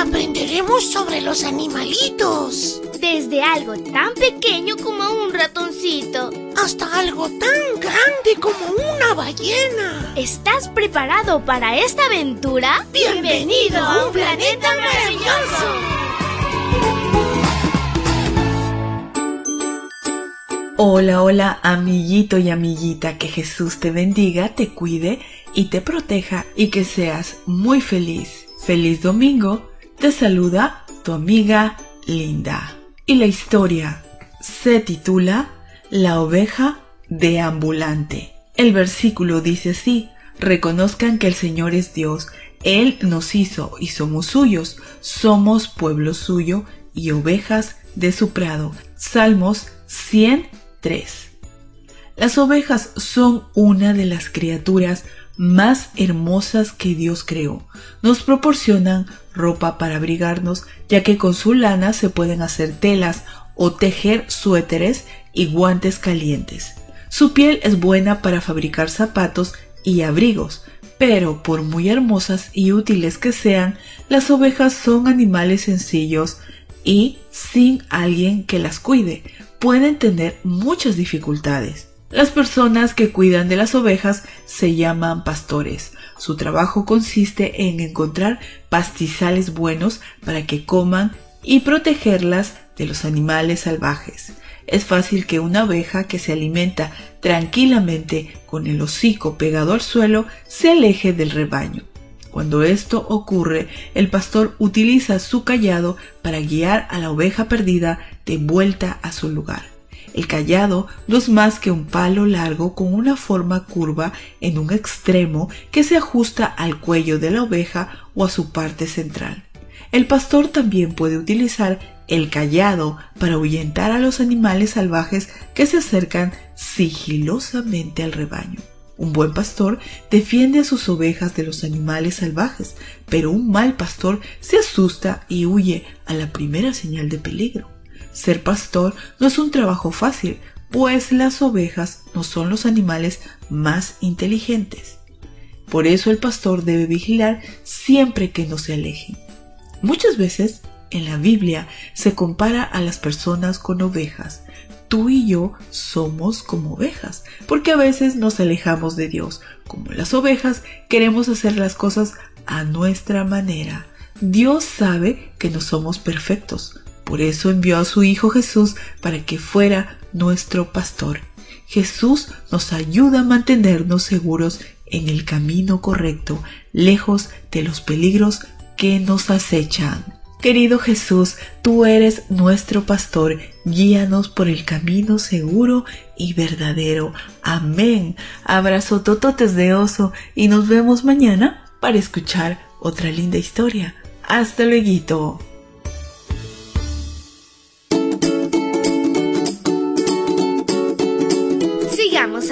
aprenderemos sobre los animalitos. Desde algo tan pequeño como un ratoncito. Hasta algo tan grande como una ballena. ¿Estás preparado para esta aventura? Bienvenido a un planeta maravilloso. Hola, hola, amiguito y amiguita, que Jesús te bendiga, te cuide y te proteja y que seas muy feliz. Feliz domingo, te saluda tu amiga Linda. Y la historia se titula La oveja deambulante. El versículo dice así, reconozcan que el Señor es Dios, Él nos hizo y somos suyos, somos pueblo suyo y ovejas de su prado. Salmos 103. Las ovejas son una de las criaturas más hermosas que Dios creó. Nos proporcionan ropa para abrigarnos, ya que con su lana se pueden hacer telas o tejer suéteres y guantes calientes. Su piel es buena para fabricar zapatos y abrigos, pero por muy hermosas y útiles que sean, las ovejas son animales sencillos y sin alguien que las cuide, pueden tener muchas dificultades. Las personas que cuidan de las ovejas se llaman pastores. Su trabajo consiste en encontrar pastizales buenos para que coman y protegerlas de los animales salvajes. Es fácil que una oveja que se alimenta tranquilamente con el hocico pegado al suelo se aleje del rebaño. Cuando esto ocurre, el pastor utiliza su callado para guiar a la oveja perdida de vuelta a su lugar. El callado no es más que un palo largo con una forma curva en un extremo que se ajusta al cuello de la oveja o a su parte central. El pastor también puede utilizar el callado para ahuyentar a los animales salvajes que se acercan sigilosamente al rebaño. Un buen pastor defiende a sus ovejas de los animales salvajes, pero un mal pastor se asusta y huye a la primera señal de peligro. Ser pastor no es un trabajo fácil, pues las ovejas no son los animales más inteligentes. Por eso el pastor debe vigilar siempre que no se alejen. Muchas veces en la Biblia se compara a las personas con ovejas. Tú y yo somos como ovejas, porque a veces nos alejamos de Dios. Como las ovejas, queremos hacer las cosas a nuestra manera. Dios sabe que no somos perfectos, por eso envió a su Hijo Jesús para que fuera nuestro pastor. Jesús nos ayuda a mantenernos seguros en el camino correcto, lejos de los peligros que nos acechan. Querido Jesús, tú eres nuestro pastor, guíanos por el camino seguro y verdadero. Amén. Abrazo tototes de oso y nos vemos mañana para escuchar otra linda historia. Hasta luego.